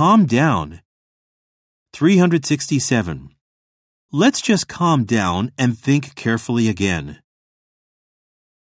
calm down. 367. Let's just calm down and think carefully again.